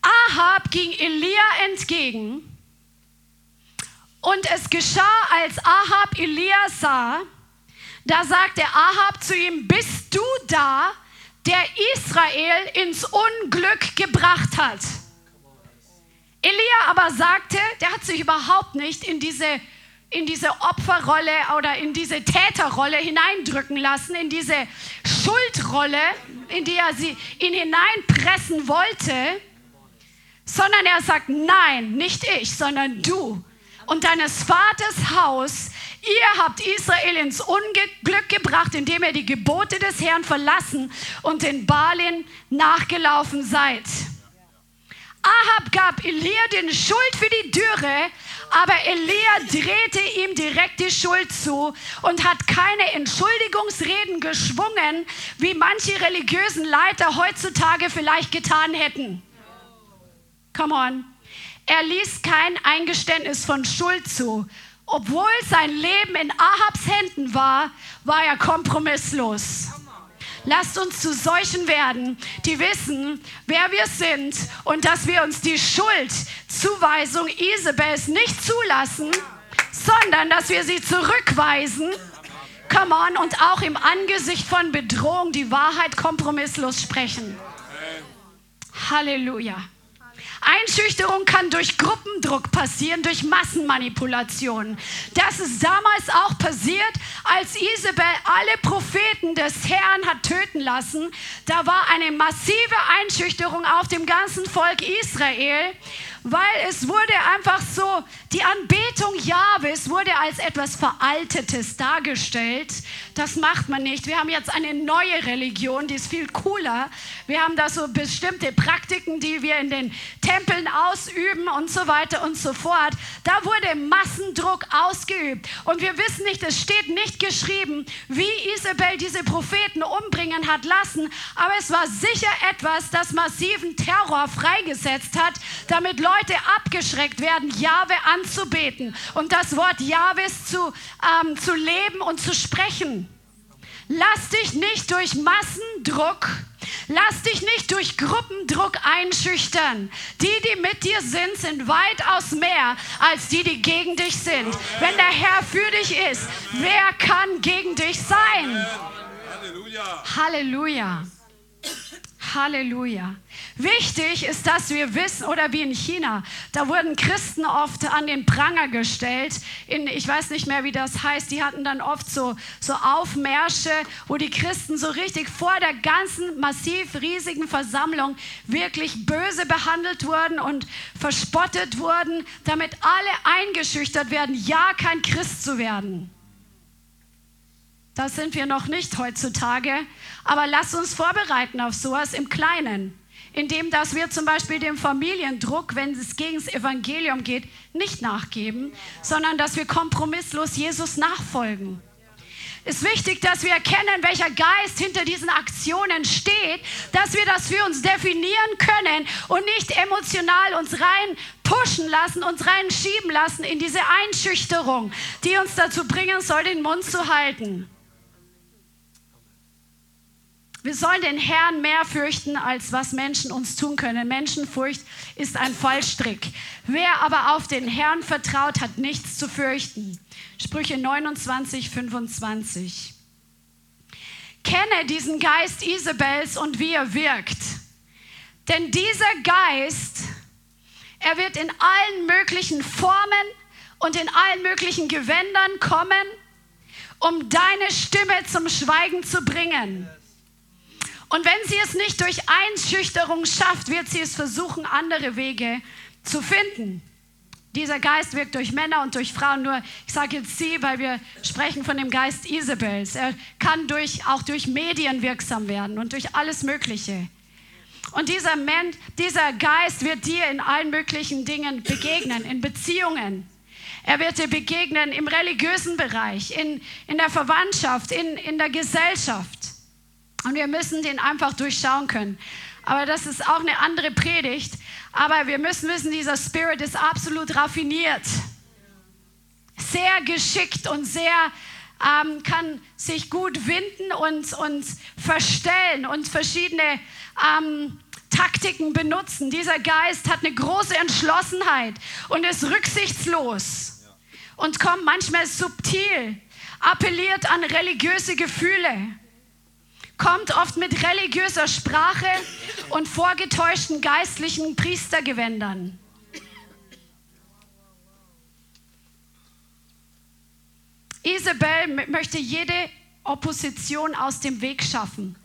Ahab ging Elia entgegen und es geschah, als Ahab Elia sah, da sagte Ahab zu ihm, bist du da, der Israel ins Unglück gebracht hat? Elia aber sagte, der hat sich überhaupt nicht in diese, in diese Opferrolle oder in diese Täterrolle hineindrücken lassen, in diese Schuldrolle, in die er sie, ihn hineinpressen wollte, sondern er sagt, nein, nicht ich, sondern du und deines Vaters Haus, ihr habt Israel ins Unglück gebracht, indem ihr die Gebote des Herrn verlassen und den Baalin nachgelaufen seid. Ahab gab Elia den Schuld für die Dürre, aber Elia drehte ihm direkt die Schuld zu und hat keine Entschuldigungsreden geschwungen, wie manche religiösen Leiter heutzutage vielleicht getan hätten. Come on. Er ließ kein Eingeständnis von Schuld zu. Obwohl sein Leben in Ahabs Händen war, war er kompromisslos. Lasst uns zu solchen werden, die wissen, wer wir sind und dass wir uns die Schuldzuweisung Isabels nicht zulassen, sondern dass wir sie zurückweisen. Come on, und auch im Angesicht von Bedrohung die Wahrheit kompromisslos sprechen. Halleluja. Einschüchterung kann durch Gruppendruck passieren, durch Massenmanipulation. Das ist damals auch passiert, als Isabel alle Propheten des Herrn hat töten lassen. Da war eine massive Einschüchterung auf dem ganzen Volk Israel weil es wurde einfach so, die Anbetung Jahwes wurde als etwas Veraltetes dargestellt. Das macht man nicht. Wir haben jetzt eine neue Religion, die ist viel cooler. Wir haben da so bestimmte Praktiken, die wir in den Tempeln ausüben und so weiter und so fort. Da wurde Massendruck ausgeübt. Und wir wissen nicht, es steht nicht geschrieben, wie Isabel diese Propheten umbringen hat lassen, aber es war sicher etwas, das massiven Terror freigesetzt hat, damit Leute Leute abgeschreckt werden, Jahwe anzubeten und das Wort Jahwes zu, ähm, zu leben und zu sprechen. Lass dich nicht durch Massendruck, lass dich nicht durch Gruppendruck einschüchtern. Die, die mit dir sind, sind weitaus mehr als die, die gegen dich sind. Wenn der Herr für dich ist, wer kann gegen dich sein? Halleluja. Halleluja. Halleluja. Wichtig ist, dass wir wissen, oder wie in China, da wurden Christen oft an den Pranger gestellt. In, ich weiß nicht mehr, wie das heißt. Die hatten dann oft so, so Aufmärsche, wo die Christen so richtig vor der ganzen massiv riesigen Versammlung wirklich böse behandelt wurden und verspottet wurden, damit alle eingeschüchtert werden, ja kein Christ zu werden. Das sind wir noch nicht heutzutage. Aber lass uns vorbereiten auf sowas im Kleinen. Indem, dass wir zum Beispiel dem Familiendruck, wenn es gegen das Evangelium geht, nicht nachgeben, sondern dass wir kompromisslos Jesus nachfolgen. ist wichtig, dass wir erkennen, welcher Geist hinter diesen Aktionen steht, dass wir das für uns definieren können und nicht emotional uns rein pushen lassen, uns reinschieben lassen in diese Einschüchterung, die uns dazu bringen soll, den Mund zu halten. Wir sollen den Herrn mehr fürchten, als was Menschen uns tun können. Menschenfurcht ist ein Fallstrick. Wer aber auf den Herrn vertraut, hat nichts zu fürchten. Sprüche 29, 25. Kenne diesen Geist Isabels und wie er wirkt. Denn dieser Geist, er wird in allen möglichen Formen und in allen möglichen Gewändern kommen, um deine Stimme zum Schweigen zu bringen. Und wenn sie es nicht durch Einschüchterung schafft, wird sie es versuchen, andere Wege zu finden. Dieser Geist wirkt durch Männer und durch Frauen. Nur, ich sage jetzt sie, weil wir sprechen von dem Geist Isabels. Er kann durch, auch durch Medien wirksam werden und durch alles Mögliche. Und dieser, Mensch, dieser Geist wird dir in allen möglichen Dingen begegnen, in Beziehungen. Er wird dir begegnen im religiösen Bereich, in, in der Verwandtschaft, in, in der Gesellschaft. Und wir müssen den einfach durchschauen können. Aber das ist auch eine andere Predigt. Aber wir müssen wissen, dieser Spirit ist absolut raffiniert. Sehr geschickt und sehr ähm, kann sich gut winden und, und verstellen und verschiedene ähm, Taktiken benutzen. Dieser Geist hat eine große Entschlossenheit und ist rücksichtslos und kommt manchmal subtil, appelliert an religiöse Gefühle kommt oft mit religiöser Sprache und vorgetäuschten geistlichen Priestergewändern. Isabel möchte jede Opposition aus dem Weg schaffen.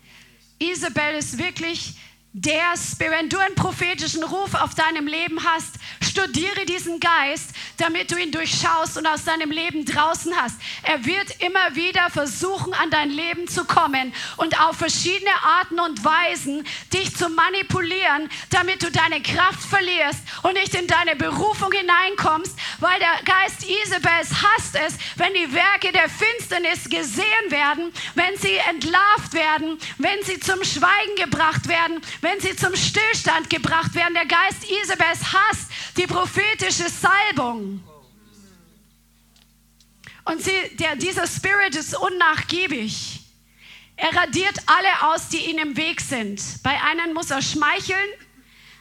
Isabel ist wirklich der Spirit, wenn du einen prophetischen Ruf auf deinem Leben hast, studiere diesen Geist, damit du ihn durchschaust und aus deinem Leben draußen hast. Er wird immer wieder versuchen, an dein Leben zu kommen und auf verschiedene Arten und Weisen dich zu manipulieren, damit du deine Kraft verlierst und nicht in deine Berufung hineinkommst, weil der Geist Isabels hasst es, wenn die Werke der Finsternis gesehen werden, wenn sie entlarvt werden, wenn sie zum Schweigen gebracht werden, wenn sie zum Stillstand gebracht werden. Der Geist Isabels hasst die prophetische Salbung. Und sie, der, dieser Spirit ist unnachgiebig. Er radiert alle aus, die ihm im Weg sind. Bei einem muss er schmeicheln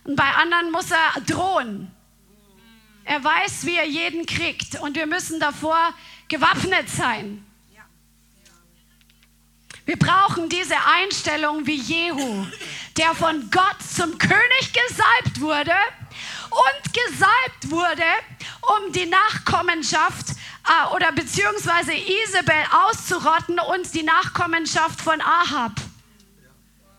und bei anderen muss er drohen. Er weiß, wie er jeden kriegt und wir müssen davor gewappnet sein. Wir brauchen diese Einstellung wie Jehu, der von Gott zum König gesalbt wurde und gesalbt wurde, um die Nachkommenschaft äh, oder beziehungsweise Isabel auszurotten und die Nachkommenschaft von Ahab.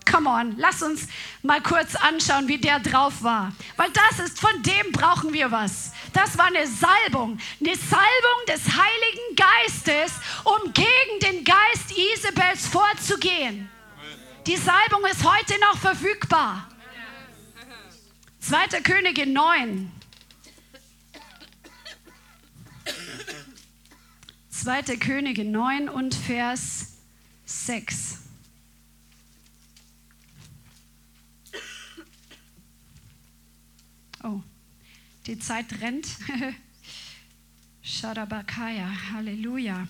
Come on, lass uns mal kurz anschauen, wie der drauf war. Weil das ist, von dem brauchen wir was. Das war eine Salbung, eine Salbung des Heiligen Geistes, um gegen den Geist Isabels vorzugehen. Die Salbung ist heute noch verfügbar. 2. Könige 9. 2. Könige 9 und Vers 6. Oh, die Zeit rennt. Shadabakaya, Halleluja.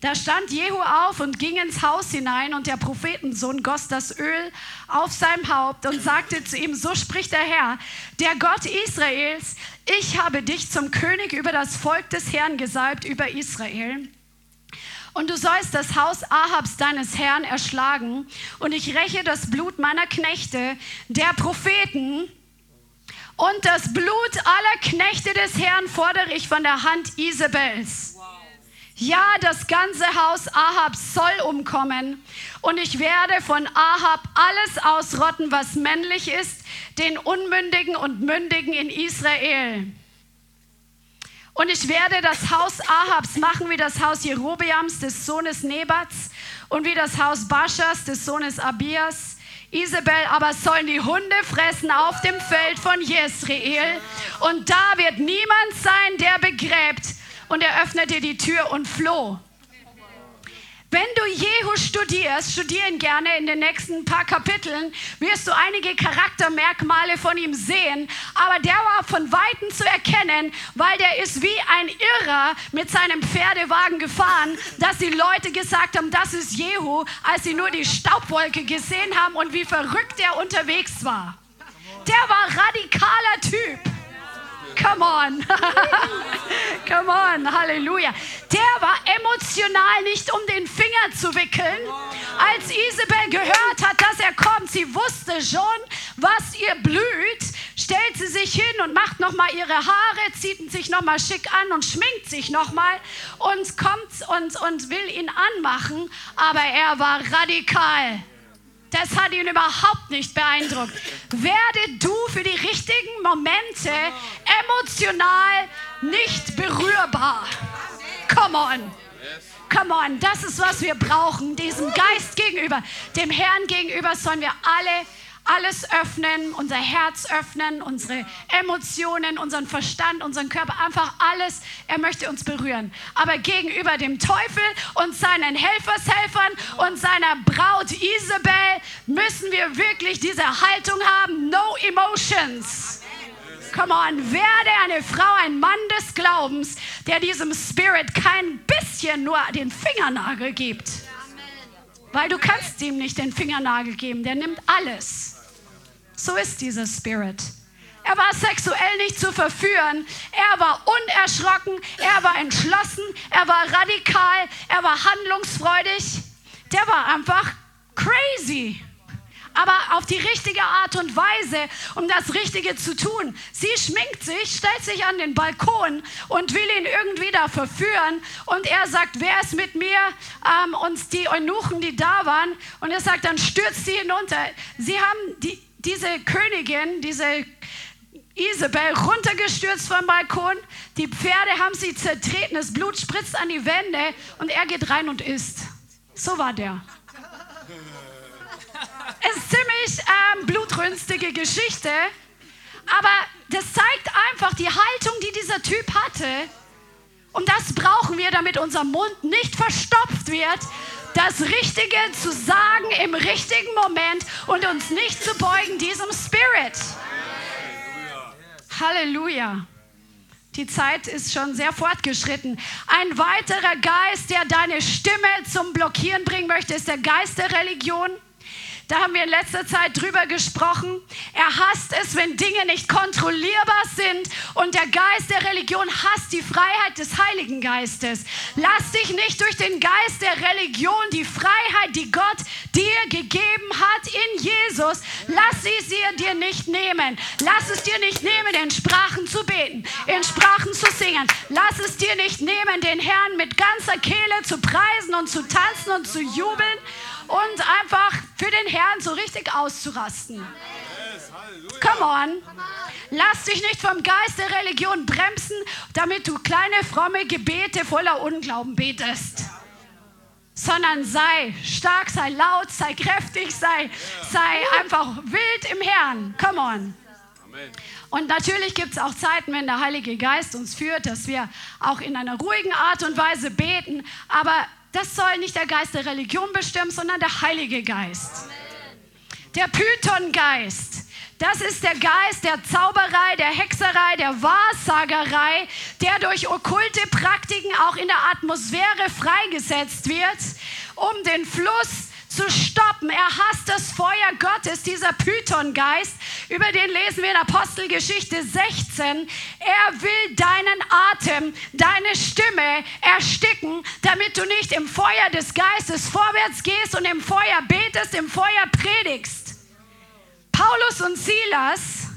Da stand Jehu auf und ging ins Haus hinein und der Prophetensohn goss das Öl auf seinem Haupt und sagte zu ihm, so spricht der Herr, der Gott Israels, ich habe dich zum König über das Volk des Herrn gesalbt, über Israel. Und du sollst das Haus Ahabs deines Herrn erschlagen und ich räche das Blut meiner Knechte, der Propheten, und das Blut aller Knechte des Herrn fordere ich von der Hand Isabels. Ja, das ganze Haus Ahab soll umkommen und ich werde von Ahab alles ausrotten, was männlich ist, den Unmündigen und Mündigen in Israel. Und ich werde das Haus Ahabs machen wie das Haus Jerobeams des Sohnes Nebats und wie das Haus Baschas des Sohnes Abias. Isabel aber sollen die Hunde fressen auf dem Feld von Jezreel und da wird niemand sein, der begräbt und er öffnete die Tür und floh. Wenn du Jehu studierst, studieren gerne in den nächsten paar Kapiteln, wirst du einige Charaktermerkmale von ihm sehen. Aber der war von Weitem zu erkennen, weil der ist wie ein Irrer mit seinem Pferdewagen gefahren, dass die Leute gesagt haben, das ist Jehu, als sie nur die Staubwolke gesehen haben und wie verrückt er unterwegs war. Der war radikaler Typ. Come on. Come on. Halleluja. Der war emotional nicht um den Finger zu wickeln. Als Isabel gehört hat, dass er kommt, sie wusste schon, was ihr blüht, stellt sie sich hin und macht nochmal ihre Haare, zieht sich nochmal schick an und schminkt sich nochmal und kommt und, und will ihn anmachen. Aber er war radikal. Das hat ihn überhaupt nicht beeindruckt. Werde du für die richtigen Momente emotional nicht berührbar. Come on. Come on, das ist, was wir brauchen, diesem Geist gegenüber, dem Herrn gegenüber sollen wir alle alles öffnen, unser Herz öffnen, unsere Emotionen, unseren Verstand, unseren Körper, einfach alles. Er möchte uns berühren. Aber gegenüber dem Teufel und seinen Helfershelfern und seiner Braut Isabel müssen wir wirklich diese Haltung haben. No emotions. Come on, werde eine Frau, ein Mann des Glaubens, der diesem Spirit kein bisschen nur den Fingernagel gibt. Weil du kannst ihm nicht den Fingernagel geben, der nimmt alles. So ist dieser Spirit. Er war sexuell nicht zu verführen. Er war unerschrocken. Er war entschlossen. Er war radikal. Er war handlungsfreudig. Der war einfach crazy. Aber auf die richtige Art und Weise, um das Richtige zu tun. Sie schminkt sich, stellt sich an den Balkon und will ihn irgendwie da verführen. Und er sagt, wer ist mit mir? Ähm, und die Eunuchen, die da waren. Und er sagt, dann stürzt sie hinunter. Sie haben die, diese Königin, diese Isabel runtergestürzt vom Balkon. Die Pferde haben sie zertreten, das Blut spritzt an die Wände und er geht rein und isst. So war der. Ist ziemlich ähm, blutrünstige Geschichte, aber das zeigt einfach die Haltung, die dieser Typ hatte. Und das brauchen wir, damit unser Mund nicht verstopft wird, das Richtige zu sagen im richtigen Moment und uns nicht zu beugen diesem Spirit. Halleluja. Die Zeit ist schon sehr fortgeschritten. Ein weiterer Geist, der deine Stimme zum Blockieren bringen möchte, ist der Geist der Religion. Da haben wir in letzter Zeit drüber gesprochen. Er hasst es, wenn Dinge nicht kontrollierbar sind. Und der Geist der Religion hasst die Freiheit des Heiligen Geistes. Lass dich nicht durch den Geist der Religion, die Freiheit, die Gott dir gegeben hat in Jesus, lass sie sie dir nicht nehmen. Lass es dir nicht nehmen, in Sprachen zu beten, in Sprachen zu singen. Lass es dir nicht nehmen, den Herrn mit ganzer Kehle zu preisen und zu tanzen und zu jubeln und einfach für den Herrn so richtig auszurasten. Come on. Lass dich nicht vom Geist der Religion bremsen, damit du kleine fromme Gebete voller Unglauben betest. Sondern sei stark, sei laut, sei kräftig, sei, sei einfach wild im Herrn. Come on. Und natürlich gibt es auch Zeiten, wenn der Heilige Geist uns führt, dass wir auch in einer ruhigen Art und Weise beten. Aber das soll nicht der Geist der Religion bestimmen, sondern der Heilige Geist. Der Python-Geist. Das ist der Geist der Zauberei, der Hexerei, der Wahrsagerei, der durch okkulte Praktiken auch in der Atmosphäre freigesetzt wird, um den Fluss zu stoppen. Er hasst das Feuer Gottes, dieser Python-Geist. Über den lesen wir in Apostelgeschichte 16. Er will deinen Atem, deine Stimme ersticken, damit du nicht im Feuer des Geistes vorwärts gehst und im Feuer betest, im Feuer predigst. Paulus und Silas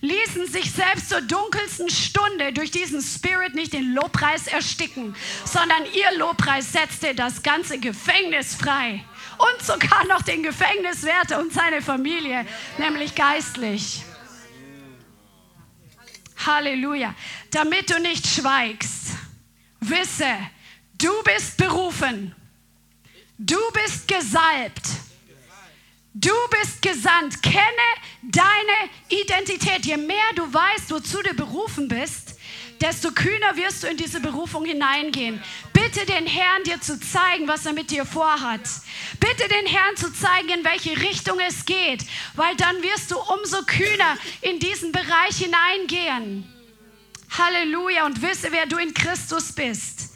ließen sich selbst zur dunkelsten Stunde durch diesen Spirit nicht den Lobpreis ersticken, sondern ihr Lobpreis setzte das ganze Gefängnis frei und sogar noch den Gefängniswärter und seine Familie, nämlich geistlich. Halleluja. Damit du nicht schweigst, wisse, du bist berufen. Du bist gesalbt. Du bist gesandt. Kenne deine Identität. Je mehr du weißt, wozu du berufen bist, desto kühner wirst du in diese Berufung hineingehen. Bitte den Herrn dir zu zeigen, was er mit dir vorhat. Bitte den Herrn zu zeigen, in welche Richtung es geht, weil dann wirst du umso kühner in diesen Bereich hineingehen. Halleluja und wisse, wer du in Christus bist.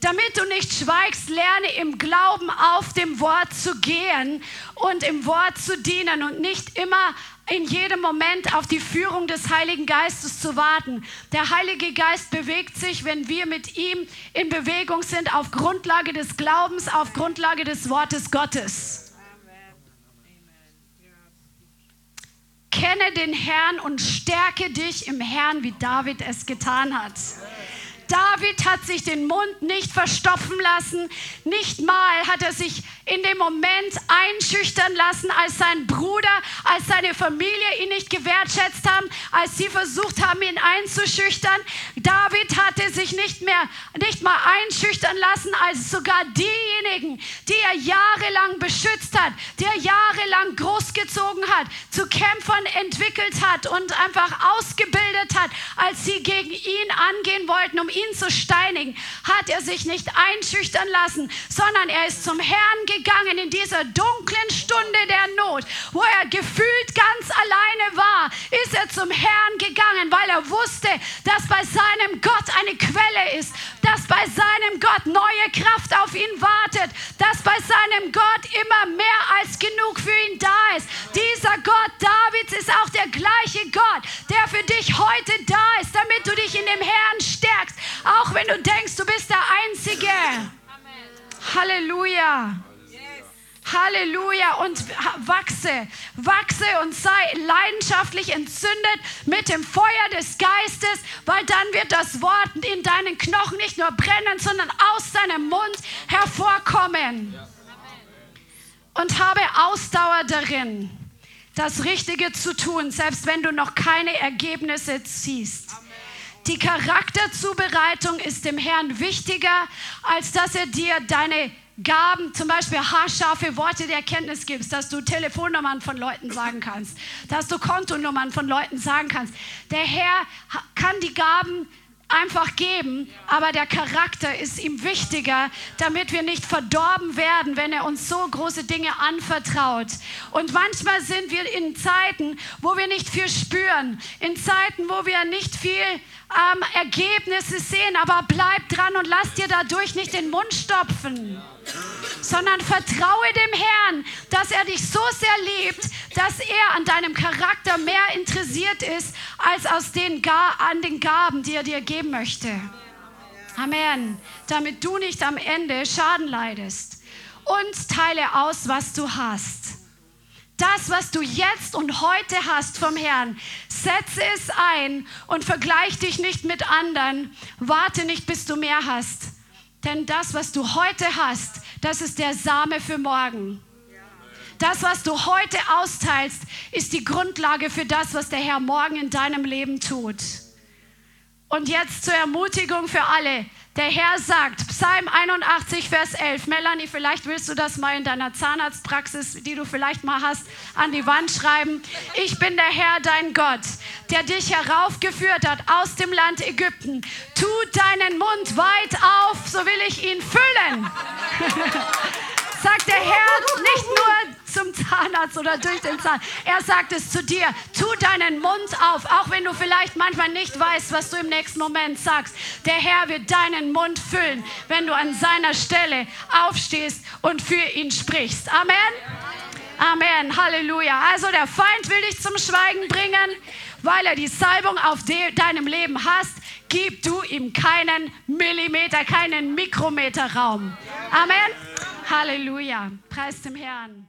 Damit du nicht schweigst, lerne im Glauben auf dem Wort zu gehen und im Wort zu dienen und nicht immer in jedem Moment auf die Führung des Heiligen Geistes zu warten. Der Heilige Geist bewegt sich, wenn wir mit ihm in Bewegung sind, auf Grundlage des Glaubens, auf Grundlage des Wortes Gottes. Kenne den Herrn und stärke dich im Herrn, wie David es getan hat. David hat sich den Mund nicht verstopfen lassen. Nicht mal hat er sich in dem Moment einschüchtern lassen, als sein Bruder, als seine Familie ihn nicht gewertschätzt haben, als sie versucht haben, ihn einzuschüchtern. David hatte sich nicht mehr, nicht mal einschüchtern lassen, als sogar diejenigen, die er jahrelang beschützt hat, die er jahrelang großgezogen hat, zu Kämpfern entwickelt hat und einfach ausgebildet hat, als sie gegen ihn angehen wollten, um ihn zu steinigen, hat er sich nicht einschüchtern lassen, sondern er ist zum Herrn gegangen in dieser dunklen Stunde der Not, wo er gefühlt ganz alleine war, ist er zum Herrn gegangen, weil er wusste, dass bei seinem Gott eine Quelle ist, dass bei seinem Gott neue Kraft auf ihn wartet, dass bei seinem Gott immer mehr als genug für ihn da ist. Dieser Gott Davids ist auch der gleiche Gott, der für dich heute da auch wenn du denkst, du bist der Einzige. Halleluja. Halleluja und wachse, wachse und sei leidenschaftlich entzündet mit dem Feuer des Geistes, weil dann wird das Wort in deinen Knochen nicht nur brennen, sondern aus deinem Mund hervorkommen. Und habe Ausdauer darin, das Richtige zu tun, selbst wenn du noch keine Ergebnisse siehst. Die Charakterzubereitung ist dem Herrn wichtiger, als dass er dir deine Gaben, zum Beispiel haarscharfe Worte der Erkenntnis gibst, dass du Telefonnummern von Leuten sagen kannst, dass du Kontonummern von Leuten sagen kannst. Der Herr kann die Gaben einfach geben, aber der Charakter ist ihm wichtiger, damit wir nicht verdorben werden, wenn er uns so große Dinge anvertraut. Und manchmal sind wir in Zeiten, wo wir nicht viel spüren, in Zeiten, wo wir nicht viel ähm, Ergebnisse sehen, aber bleib dran und lass dir dadurch nicht den Mund stopfen sondern vertraue dem Herrn, dass er dich so sehr liebt, dass er an deinem Charakter mehr interessiert ist als aus den an den Gaben, die er dir geben möchte. Amen. Damit du nicht am Ende Schaden leidest. Und teile aus, was du hast. Das, was du jetzt und heute hast vom Herrn, setze es ein und vergleich dich nicht mit anderen. Warte nicht, bis du mehr hast. Denn das, was du heute hast, das ist der Same für morgen. Das, was du heute austeilst, ist die Grundlage für das, was der Herr morgen in deinem Leben tut. Und jetzt zur Ermutigung für alle. Der Herr sagt, Psalm 81, Vers 11, Melanie, vielleicht willst du das mal in deiner Zahnarztpraxis, die du vielleicht mal hast, an die Wand schreiben. Ich bin der Herr, dein Gott, der dich heraufgeführt hat aus dem Land Ägypten. Tu deinen Mund weit auf, so will ich ihn füllen. sagt der Herr nicht nur zum Zahnarzt oder durch den Zahn. Er sagt es zu dir. Tu deinen Mund auf, auch wenn du vielleicht manchmal nicht weißt, was du im nächsten Moment sagst. Der Herr wird deinen Mund füllen, wenn du an seiner Stelle aufstehst und für ihn sprichst. Amen. Amen. Halleluja. Also der Feind will dich zum Schweigen bringen, weil er die Salbung auf deinem Leben hast. Gib du ihm keinen Millimeter, keinen Mikrometer Raum. Amen. Halleluja. Preis dem Herrn.